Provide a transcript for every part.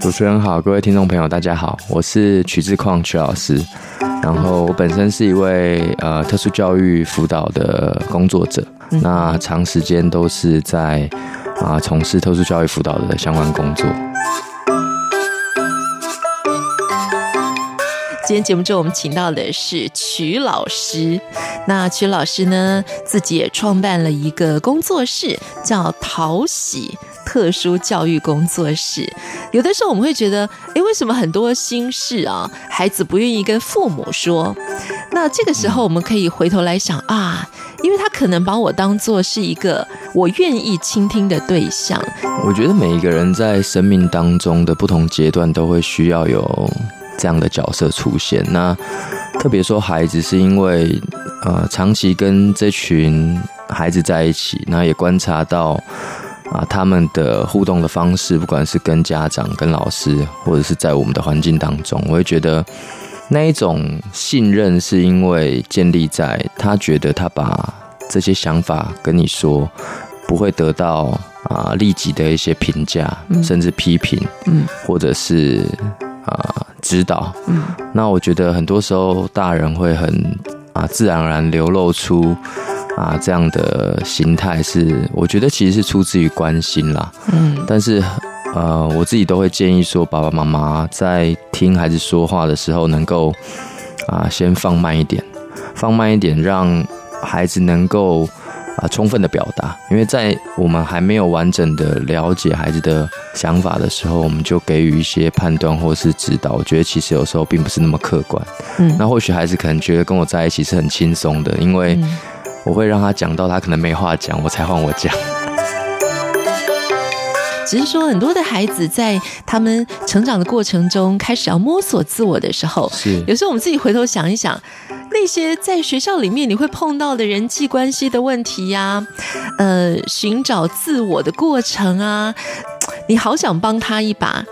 主持人好，各位听众朋友大家好，我是曲志矿曲老师，然后我本身是一位呃特殊教育辅导的工作者，那长时间都是在啊呃、从事特殊教育辅导的相关工作。今天节目中，我们请到的是曲老师。那曲老师呢，自己也创办了一个工作室，叫淘喜特殊教育工作室。有的时候我们会觉得，诶，为什么很多心事啊，孩子不愿意跟父母说？那这个时候，我们可以回头来想啊，因为他可能把我当做是一个我愿意倾听的对象。我觉得每一个人在生命当中的不同阶段，都会需要有这样的角色出现。那特别说孩子，是因为呃，长期跟这群孩子在一起，那也观察到。啊，他们的互动的方式，不管是跟家长、跟老师，或者是在我们的环境当中，我会觉得那一种信任，是因为建立在他觉得他把这些想法跟你说，不会得到啊立即的一些评价，甚至批评，嗯，或者是啊指导，嗯，那我觉得很多时候大人会很啊自然而然流露出。啊，这样的心态是，我觉得其实是出自于关心啦。嗯，但是，呃，我自己都会建议说，爸爸妈妈在听孩子说话的时候，能够啊，先放慢一点，放慢一点，让孩子能够啊，充分的表达。因为在我们还没有完整的了解孩子的想法的时候，我们就给予一些判断或是指导，我觉得其实有时候并不是那么客观。嗯，那或许孩子可能觉得跟我在一起是很轻松的，因为。我会让他讲到他可能没话讲，我才换我讲。只是说，很多的孩子在他们成长的过程中，开始要摸索自我的时候，是有时候我们自己回头想一想，那些在学校里面你会碰到的人际关系的问题呀，呃，寻找自我的过程啊，你好想帮他一把，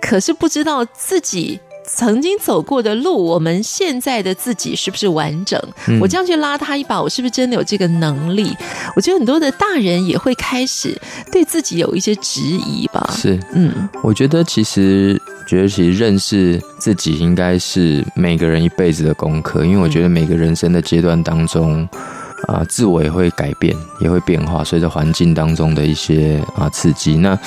可是不知道自己。曾经走过的路，我们现在的自己是不是完整？嗯、我这样去拉他一把，我是不是真的有这个能力？我觉得很多的大人也会开始对自己有一些质疑吧。是，嗯，我觉得其实，觉得其实认识自己应该是每个人一辈子的功课，因为我觉得每个人生的阶段当中。啊，自我也会改变，也会变化，随着环境当中的一些啊刺激。那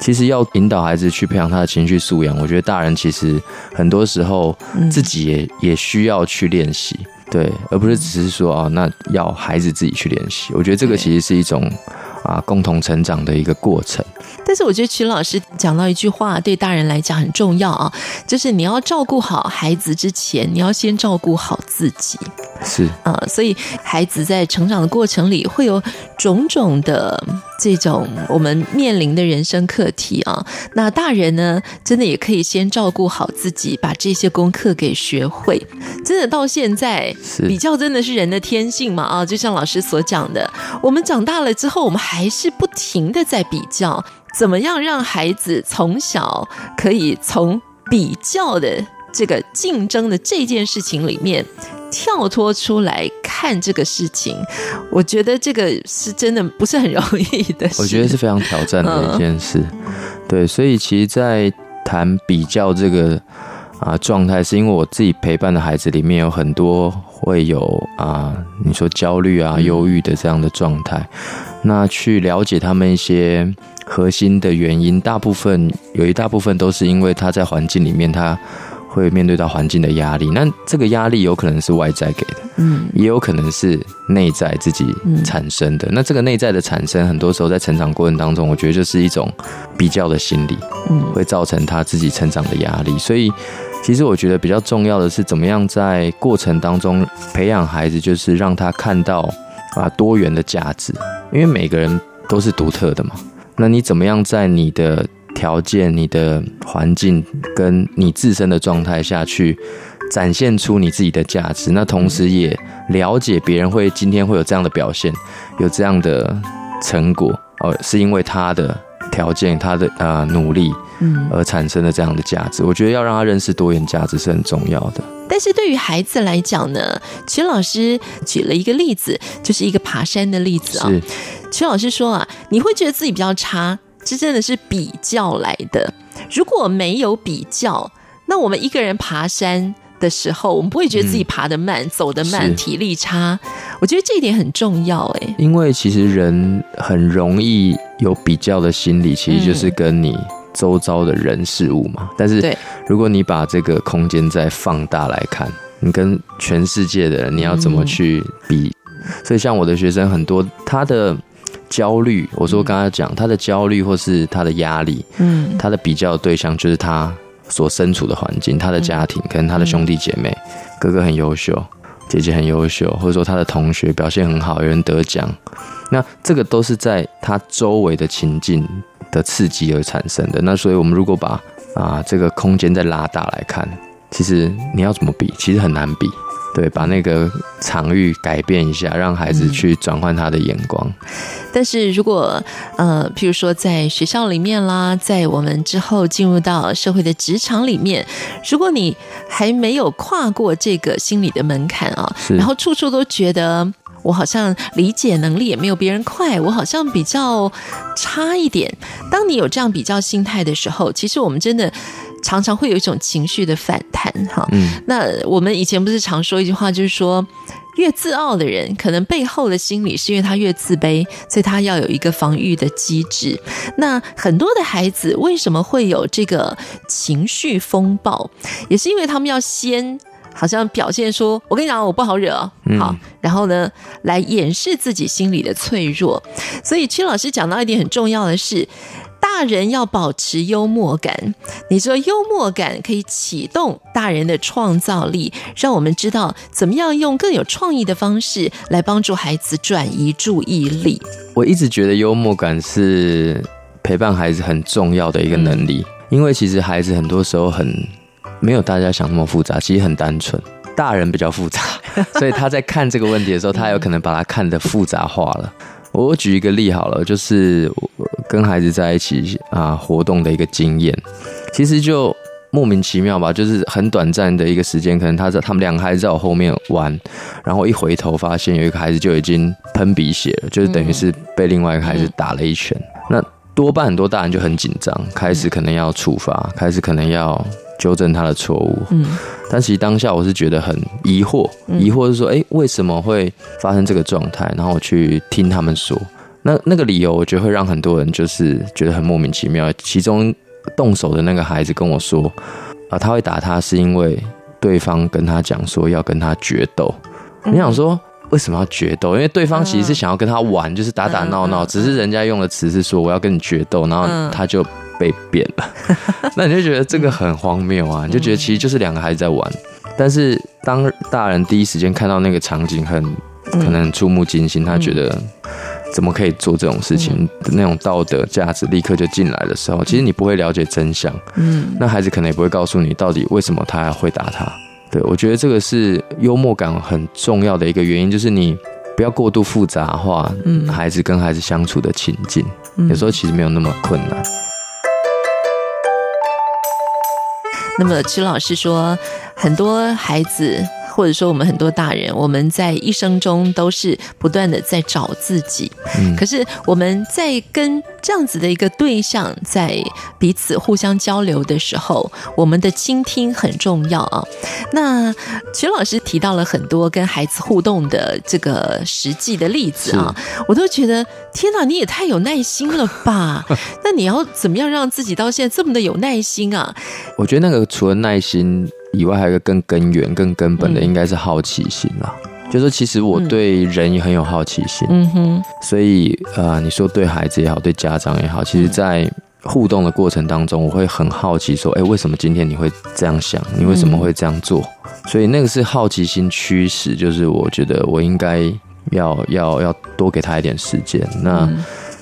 其实要引导孩子去培养他的情绪素养，我觉得大人其实很多时候自己也也需要去练习，对，而不是只是说啊，那要孩子自己去练习。我觉得这个其实是一种啊共同成长的一个过程。但是我觉得曲老师讲到一句话，对大人来讲很重要啊，就是你要照顾好孩子之前，你要先照顾好自己。是啊，所以孩子在成长的过程里会有种种的这种我们面临的人生课题啊。那大人呢，真的也可以先照顾好自己，把这些功课给学会。真的到现在，比较真的是人的天性嘛啊，就像老师所讲的，我们长大了之后，我们还是不停的在比较，怎么样让孩子从小可以从比较的这个竞争的这件事情里面。跳脱出来看这个事情，我觉得这个是真的不是很容易的事。我觉得是非常挑战的一件事。嗯、对，所以其实，在谈比较这个啊状态，是因为我自己陪伴的孩子里面有很多会有啊，你说焦虑啊、忧郁的这样的状态。那去了解他们一些核心的原因，大部分有一大部分都是因为他在环境里面他。会面对到环境的压力，那这个压力有可能是外在给的，嗯，也有可能是内在自己产生的。嗯、那这个内在的产生，很多时候在成长过程当中，我觉得就是一种比较的心理，嗯，会造成他自己成长的压力。所以，其实我觉得比较重要的是，怎么样在过程当中培养孩子，就是让他看到啊多元的价值，因为每个人都是独特的嘛。那你怎么样在你的条件、你的环境跟你自身的状态下去展现出你自己的价值，那同时也了解别人会今天会有这样的表现，有这样的成果哦，是因为他的条件、他的啊、呃、努力，嗯，而产生的这样的价值。我觉得要让他认识多元价值是很重要的。但是对于孩子来讲呢，曲老师举了一个例子，就是一个爬山的例子啊、哦。曲老师说啊，你会觉得自己比较差。这真的是比较来的。如果没有比较，那我们一个人爬山的时候，我们不会觉得自己爬得慢、嗯、走得慢、体力差。我觉得这一点很重要，哎。因为其实人很容易有比较的心理，其实就是跟你周遭的人事物嘛。但是，如果你把这个空间再放大来看，你跟全世界的人，你要怎么去比？嗯、所以，像我的学生很多，他的。焦虑，我说刚才讲他的焦虑或是他的压力，嗯，他的比较的对象就是他所身处的环境，他的家庭，可能他的兄弟姐妹，哥哥很优秀，姐姐很优秀，或者说他的同学表现很好，有人得奖，那这个都是在他周围的情境的刺激而产生的。那所以我们如果把啊这个空间再拉大来看，其实你要怎么比，其实很难比。对，把那个场域改变一下，让孩子去转换他的眼光。嗯、但是如果呃，譬如说在学校里面啦，在我们之后进入到社会的职场里面，如果你还没有跨过这个心理的门槛啊，然后处处都觉得我好像理解能力也没有别人快，我好像比较差一点。当你有这样比较心态的时候，其实我们真的。常常会有一种情绪的反弹，哈，嗯，那我们以前不是常说一句话，就是说，越自傲的人，可能背后的心理是因为他越自卑，所以他要有一个防御的机制。那很多的孩子为什么会有这个情绪风暴，也是因为他们要先好像表现说，我跟你讲，我不好惹，好，然后呢，来掩饰自己心里的脆弱。所以，曲老师讲到一点很重要的是。大人要保持幽默感，你说幽默感可以启动大人的创造力，让我们知道怎么样用更有创意的方式来帮助孩子转移注意力。我一直觉得幽默感是陪伴孩子很重要的一个能力，因为其实孩子很多时候很没有大家想那么复杂，其实很单纯，大人比较复杂，所以他在看这个问题的时候，他有可能把它看得复杂化了。我举一个例好了，就是跟孩子在一起啊活动的一个经验，其实就莫名其妙吧，就是很短暂的一个时间，可能他在他们两个孩子在我后面玩，然后一回头发现有一个孩子就已经喷鼻血了，就是等于是被另外一个孩子打了一拳。那多半很多大人就很紧张，开始可能要处罚，开始可能要。纠正他的错误，嗯，但其实当下我是觉得很疑惑，疑惑是说，哎，为什么会发生这个状态？然后我去听他们说，那那个理由，我觉得会让很多人就是觉得很莫名其妙。其中动手的那个孩子跟我说，啊，他会打他是因为对方跟他讲说要跟他决斗。你想说为什么要决斗？因为对方其实是想要跟他玩，就是打打闹闹，只是人家用的词是说我要跟你决斗，然后他就。被变了，那你就觉得这个很荒谬啊！你就觉得其实就是两个孩子在玩，但是当大人第一时间看到那个场景，很可能触目惊心，他觉得怎么可以做这种事情的那种道德价值立刻就进来的时候，其实你不会了解真相。嗯，那孩子可能也不会告诉你到底为什么他会打他。对，我觉得这个是幽默感很重要的一个原因，就是你不要过度复杂化，嗯，孩子跟孩子相处的情境，有时候其实没有那么困难。那么，曲老师说，很多孩子。或者说，我们很多大人，我们在一生中都是不断的在找自己。嗯，可是我们在跟这样子的一个对象在彼此互相交流的时候，我们的倾听很重要啊。那徐老师提到了很多跟孩子互动的这个实际的例子啊，我都觉得天哪，你也太有耐心了吧？那你要怎么样让自己到现在这么的有耐心啊？我觉得那个除了耐心。以外，还有一个更根源、更根本的，应该是好奇心啦。嗯、就是，其实我对人也很有好奇心。嗯哼。所以，呃，你说对孩子也好，对家长也好，其实，在互动的过程当中，我会很好奇，说，哎，为什么今天你会这样想？你为什么会这样做？所以，那个是好奇心驱使，就是我觉得我应该要要要多给他一点时间。那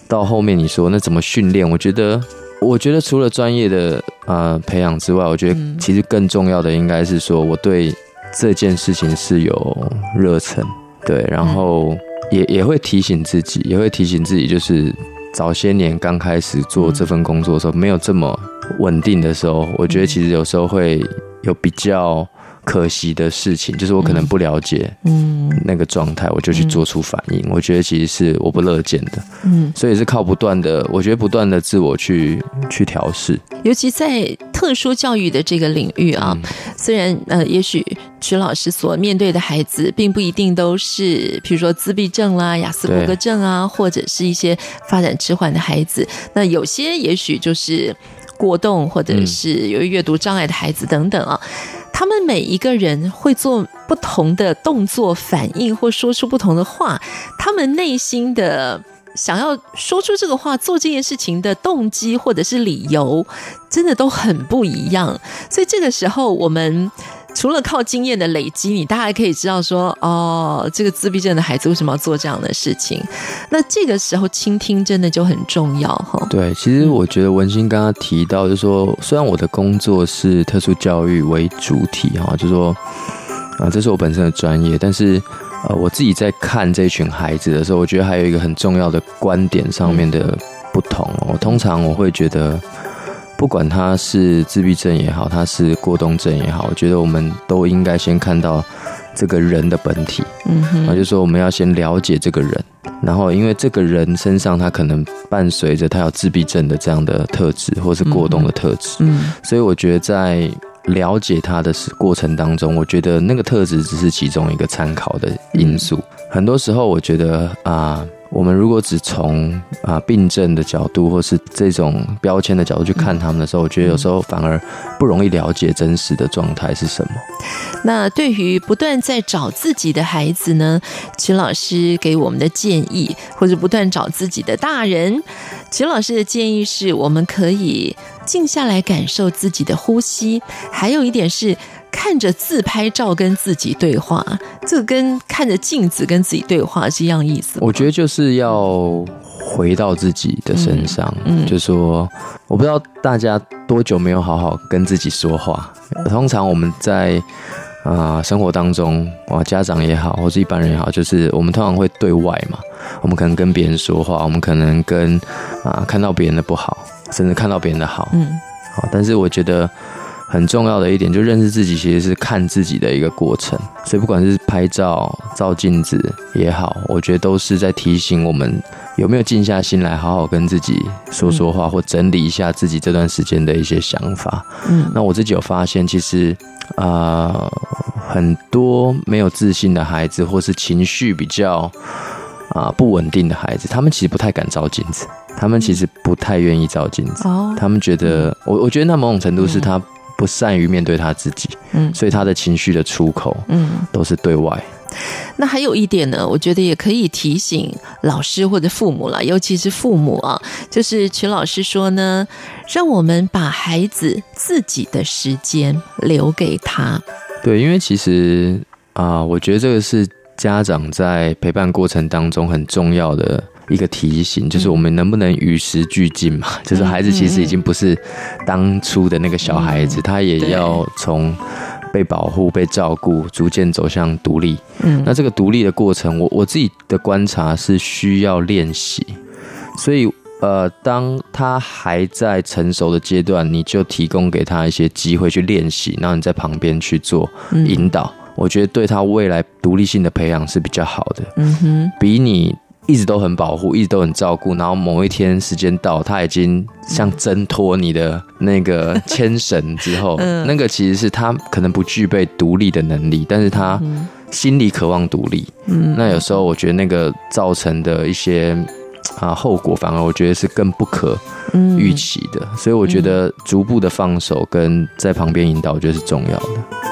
到后面你说，那怎么训练？我觉得。我觉得除了专业的呃培养之外，我觉得其实更重要的应该是说，我对这件事情是有热忱，对，然后也也会提醒自己，也会提醒自己，就是早些年刚开始做这份工作的时候，没有这么稳定的时候，我觉得其实有时候会有比较。可惜的事情就是我可能不了解，嗯，那个状态，我就去做出反应，嗯。我觉得其实是我不乐见的，嗯，所以是靠不断的，我觉得不断的自我去去调试。尤其在特殊教育的这个领域啊，嗯，虽然呃，也许曲老师所面对的孩子并不一定都是，比如说自闭症啦、雅思伯格症啊，或者是一些发展迟缓的孩子，那有些也许就是过动，或者是有阅读障碍的孩子等等啊。他们每一个人会做不同的动作反应，或说出不同的话，他们内心的想要说出这个话、做这件事情的动机或者是理由，真的都很不一样。所以这个时候，我们。除了靠经验的累积，你大概可以知道说，哦，这个自闭症的孩子为什么要做这样的事情？那这个时候倾听真的就很重要哈。对，其实我觉得文心刚刚提到，就是说，虽然我的工作是特殊教育为主体哈，就是说，啊，这是我本身的专业，但是呃，我自己在看这群孩子的时候，我觉得还有一个很重要的观点上面的不同。我通常我会觉得。不管他是自闭症也好，他是过动症也好，我觉得我们都应该先看到这个人的本体。嗯哼，然后就说我们要先了解这个人，然后因为这个人身上他可能伴随着他有自闭症的这样的特质，或是过动的特质。嗯，所以我觉得在了解他的过程当中，我觉得那个特质只是其中一个参考的因素。很多时候，我觉得啊。我们如果只从啊病症的角度，或是这种标签的角度去看他们的时候，我觉得有时候反而不容易了解真实的状态是什么。那对于不断在找自己的孩子呢，秦老师给我们的建议，或者不断找自己的大人，曲老师的建议是我们可以静下来感受自己的呼吸，还有一点是。看着自拍照跟自己对话，这个跟看着镜子跟自己对话是一样意思。我觉得就是要回到自己的身上，嗯，嗯，就说我不知道大家多久没有好好跟自己说话。通常我们在啊、呃、生活当中，哇，家长也好，或是一般人也好，就是我们通常会对外嘛，我们可能跟别人说话，我们可能跟啊、呃、看到别人的不好，甚至看到别人的好，嗯，好，但是我觉得。很重要的一点，就认识自己，其实是看自己的一个过程。所以不管是拍照、照镜子也好，我觉得都是在提醒我们有没有静下心来，好好跟自己说说话，或整理一下自己这段时间的一些想法。嗯，那我自己有发现，其实啊、呃，很多没有自信的孩子，或是情绪比较啊、呃、不稳定的孩子，他们其实不太敢照镜子，他们其实不太愿意照镜子。哦，他们觉得，我我觉得那某种程度是他。不善于面对他自己，嗯，所以他的情绪的出口，嗯，都是对外。那还有一点呢，我觉得也可以提醒老师或者父母了，尤其是父母啊，就是曲老师说呢，让我们把孩子自己的时间留给他。对，因为其实啊、呃，我觉得这个是家长在陪伴过程当中很重要的。一个提醒，就是我们能不能与时俱进嘛？就是孩子其实已经不是当初的那个小孩子，他也要从被保护、被照顾，逐渐走向独立。嗯，那这个独立的过程，我我自己的观察是需要练习。所以，呃，当他还在成熟的阶段，你就提供给他一些机会去练习，然后你在旁边去做引导。我觉得对他未来独立性的培养是比较好的。嗯哼，比你。一直都很保护，一直都很照顾，然后某一天时间到，他已经像挣脱你的那个牵绳之后，那个其实是他可能不具备独立的能力，但是他心里渴望独立。那有时候我觉得那个造成的一些啊后果，反而我觉得是更不可预期的。所以我觉得逐步的放手跟在旁边引导，我觉得是重要的。